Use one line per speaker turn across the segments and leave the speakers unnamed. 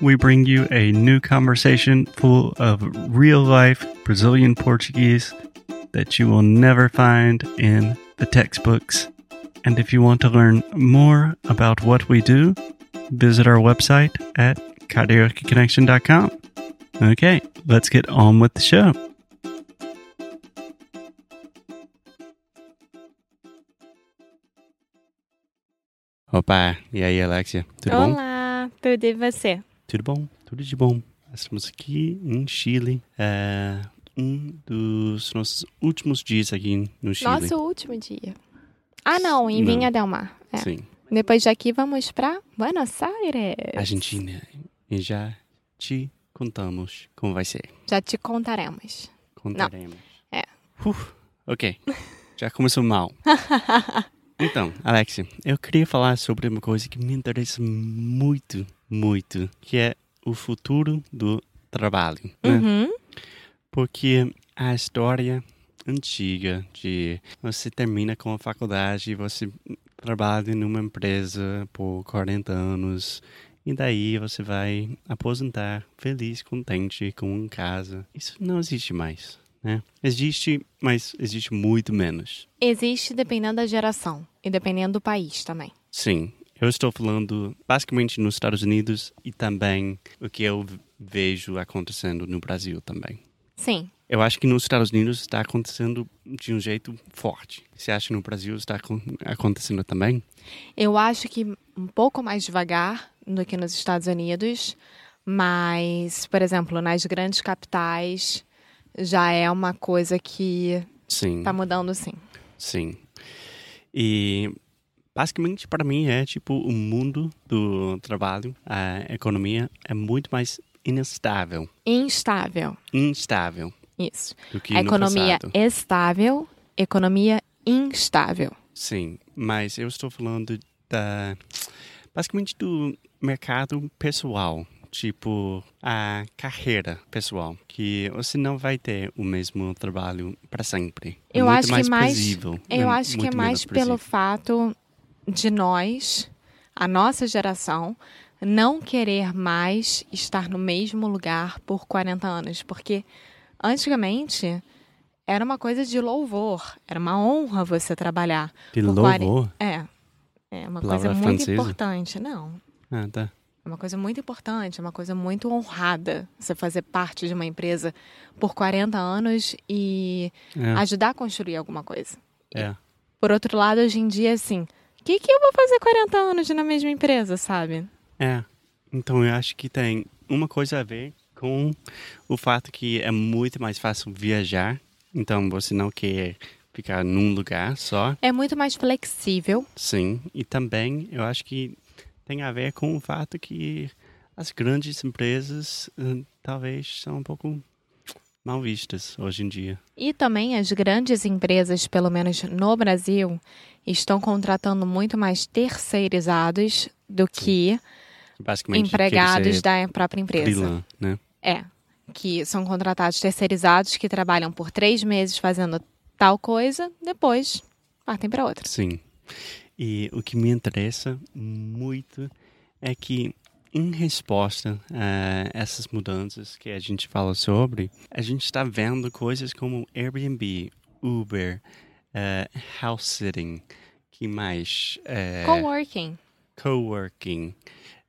we bring you a new conversation full of real life Brazilian Portuguese that you will never find in the textbooks. And if you want to learn more about what we do, visit our website at karaokeconnection.com. Okay, let's get on with the show. Opa, e aí, Alexia? Tudo bom?
Olá, tudo e você?
Tudo bom, tudo de bom. Estamos aqui em Chile, é um dos nossos últimos dias aqui no Chile.
Nosso último dia. Ah, não, em
Não.
Vinha Del Mar. É.
Sim,
Depois daqui vamos pra Buenos Aires.
Argentina. E já te contamos como vai ser.
Já te contaremos.
Contaremos.
É.
Uf, ok, já começou mal. Então, Alexia, eu queria falar sobre uma coisa que me interessa muito, muito, que é o futuro do trabalho. né?
Uhum.
Porque a história antiga de você termina com a faculdade, você trabalha numa empresa por 40 anos e daí você vai aposentar feliz, contente, com uma casa. Isso não existe mais, né? Existe, mas existe muito menos.
Existe dependendo da geração e dependendo do país também.
Sim, eu estou falando basicamente nos Estados Unidos e também o que eu vejo acontecendo no Brasil também.
Sim.
Eu acho que nos Estados Unidos está acontecendo de um jeito forte. Você acha que no Brasil está acon- acontecendo também?
Eu acho que um pouco mais devagar do que nos Estados Unidos, mas, por exemplo, nas grandes capitais já é uma coisa que
Sim,
tá mudando sim.
sim. E basicamente para mim é tipo o mundo do trabalho, a economia é muito mais instável,
Instável.
instável
Isso. A
no
economia estável, economia instável.
Sim, mas eu estou falando da basicamente do mercado pessoal, tipo a carreira pessoal, que você não vai ter o mesmo trabalho para sempre. É
Eu
muito
acho que
mais
mais-
previsível,
Eu
é
acho que é mais pelo fato de nós, a nossa geração, não querer mais estar no mesmo lugar por 40 anos. Porque antigamente era uma coisa de louvor, era uma honra você trabalhar.
De louvor?
É. É uma
Palavra
coisa muito
francesa?
importante. Não.
Ah, tá.
É uma coisa muito importante, é uma coisa muito honrada você fazer parte de uma empresa por 40 anos e
É,
ajudar a construir alguma coisa.
é.
Por outro lado, hoje em dia, assim, o que, que eu vou fazer 40 anos na mesma empresa, sabe?
É. Então eu acho que tem uma coisa a ver com o fato que é muito mais fácil viajar. Então você não quer ficar num lugar só.
É muito mais flexível.
Sim. E também eu acho que tem a ver com o fato que as grandes empresas talvez são um pouco mal vistas hoje em dia.
E também as grandes empresas, pelo menos no Brasil, estão contratando muito mais terceirizados do que empregados
ser
da própria empresa.
freelance, né?
É. Que são contratados terceirizados que trabalham por três meses fazendo tal coisa, depois partem para outra.
Sim. E o que me interessa muito é que, em resposta a essas mudanças que a gente fala sobre, a gente está vendo coisas como Airbnb, Uber, eh, house sitting, que mais? Eh,
Coworking.
coworking.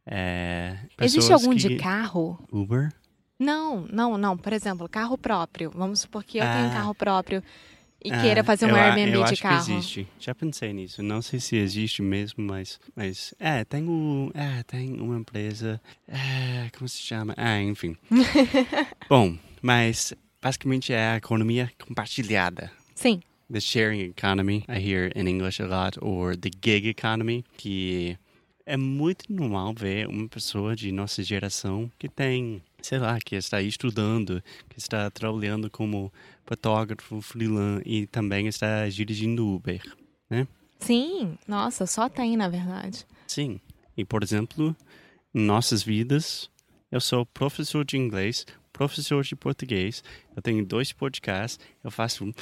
eh,
Existe algum
que-
de carro?
Uber?
Não, não, não. Por exemplo, carro próprio. Vamos supor que eu tenho um
Ah.
carro próprio e
Ah,
queira fazer um
eu,
Airbnb
eu
de
acho
carro.
Que existe. Já pensei nisso. Não sei se existe mesmo, mas. mas é, tem, o, é, tem uma empresa. É, como se chama? Ah, enfim. Bom, mas basicamente é a economia compartilhada.
Sim,
The sharing economy, I hear in English a lot, or the gig economy, que é muito normal ver uma pessoa de nossa geração que tem sei lá, que está estudando, que está trabalhando como fotógrafo freelance e também está dirigindo Uber, né?
Sim, nossa, só tem, na verdade.
Sim. E, por exemplo, em nossas vidas, eu sou professor de inglês, professor de português, eu tenho dois podcasts, eu faço uh,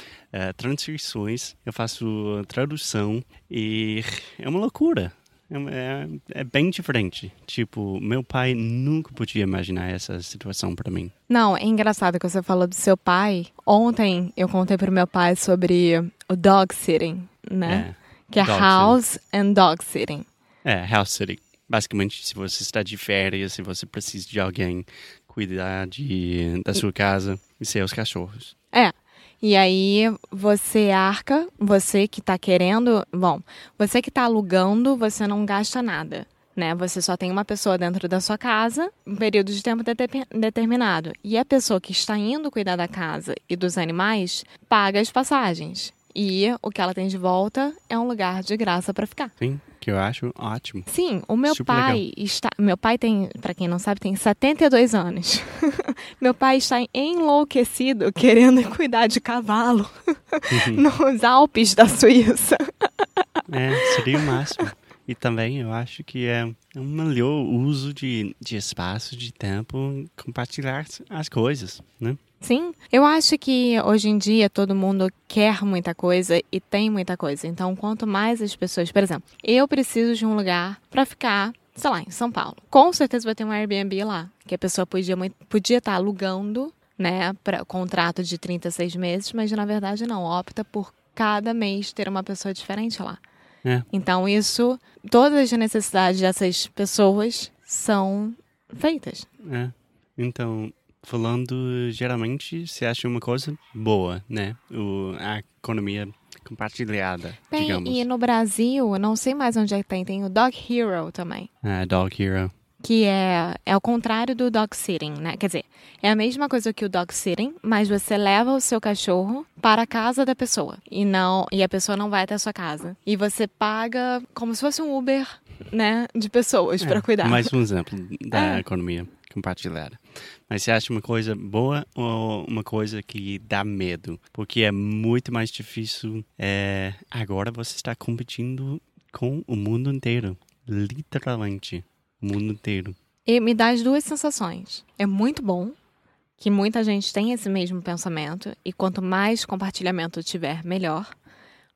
transcrições, eu faço tradução e é uma loucura. É, é, é, bem diferente. Tipo, meu pai nunca podia imaginar essa situação para mim.
Não, é engraçado que você falou do seu pai. Ontem eu contei pro meu pai sobre o dog sitting, né? É, que é house sitting. and dog sitting.
É, house sitting. Basicamente, se você está de férias, se você precisa de alguém cuidar de, da sua casa e seus cachorros.
E aí você arca, você que está querendo, bom, você que está alugando, você não gasta nada, né? Você só tem uma pessoa dentro da sua casa, um período de tempo determinado. E a pessoa que está indo cuidar da casa e dos animais paga as passagens. E o que ela tem de volta é um lugar de graça para ficar.
Sim que eu acho ótimo.
Sim, o meu Super pai legal. está. Meu pai tem, para quem não sabe, tem 72 anos. meu pai está enlouquecido querendo cuidar de cavalo nos Alpes da Suíça.
é, seria o máximo. E também eu acho que é um melhor uso de, de espaço, de tempo, compartilhar as coisas, né?
Sim, eu acho que hoje em dia todo mundo quer muita coisa e tem muita coisa. Então, quanto mais as pessoas, por exemplo, eu preciso de um lugar para ficar, sei lá, em São Paulo. Com certeza vai ter um Airbnb lá, que a pessoa podia podia estar tá alugando, né, para contrato de 36 meses, mas na verdade não, opta por cada mês ter uma pessoa diferente lá. É. Então, isso, todas as necessidades dessas pessoas são feitas.
É. Então, falando geralmente, você acha uma coisa boa, né? O, a economia compartilhada,
tem,
digamos.
E no Brasil, não sei mais onde é que tem, tem o Dog Hero também.
Ah, Dog Hero.
Que é, é o contrário do dog sitting, né? Quer dizer, é a mesma coisa que o dog sitting, mas você leva o seu cachorro para a casa da pessoa. E não e a pessoa não vai até a sua casa. E você paga como se fosse um Uber, né? De pessoas é, para cuidar.
Mais um exemplo da é. economia compartilhada. Mas você acha uma coisa boa ou uma coisa que dá medo? Porque é muito mais difícil. É... Agora você está competindo com o mundo inteiro. Literalmente. O mundo inteiro.
E me dá as duas sensações. É muito bom que muita gente tem esse mesmo pensamento. E quanto mais compartilhamento tiver, melhor.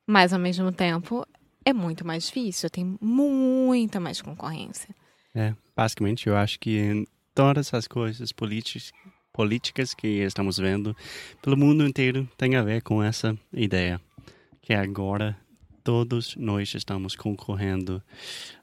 Mas ao mesmo tempo, é muito mais difícil. Tem muita mais concorrência.
É, basicamente, eu acho que todas as coisas políticas, que estamos vendo pelo mundo inteiro têm a ver com essa ideia, que agora todos nós estamos concorrendo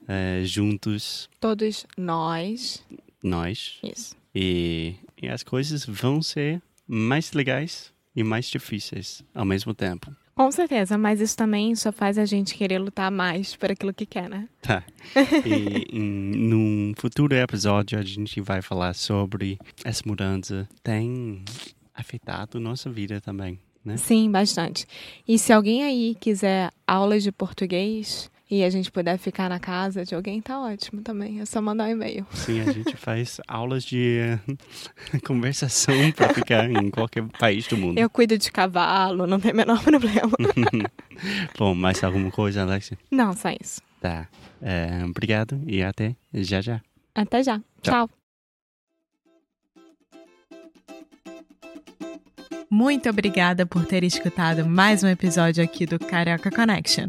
é, juntos.
Todos nós.
Nós.
Isso.
E, e as coisas vão ser mais legais e mais difíceis ao mesmo tempo.
Com certeza, mas isso também só faz a gente querer lutar mais por aquilo que quer, né?
Tá. E em, num futuro episódio a gente vai falar sobre essa mudança tem afetado nossa vida também, né?
Sim, bastante. E se alguém aí quiser aulas de português, e a gente puder ficar na casa de alguém, tá ótimo também. É só mandar um e-mail.
Sim, a gente faz aulas de conversação para ficar em qualquer país do mundo.
Eu cuido de cavalo, não tem o menor problema.
Bom, mais alguma coisa, Alexia?
Não, só isso.
Tá. É, obrigado e até já já.
Até já. Tchau. Tchau.
Muito obrigada por ter escutado mais um episódio aqui do Carioca Connection.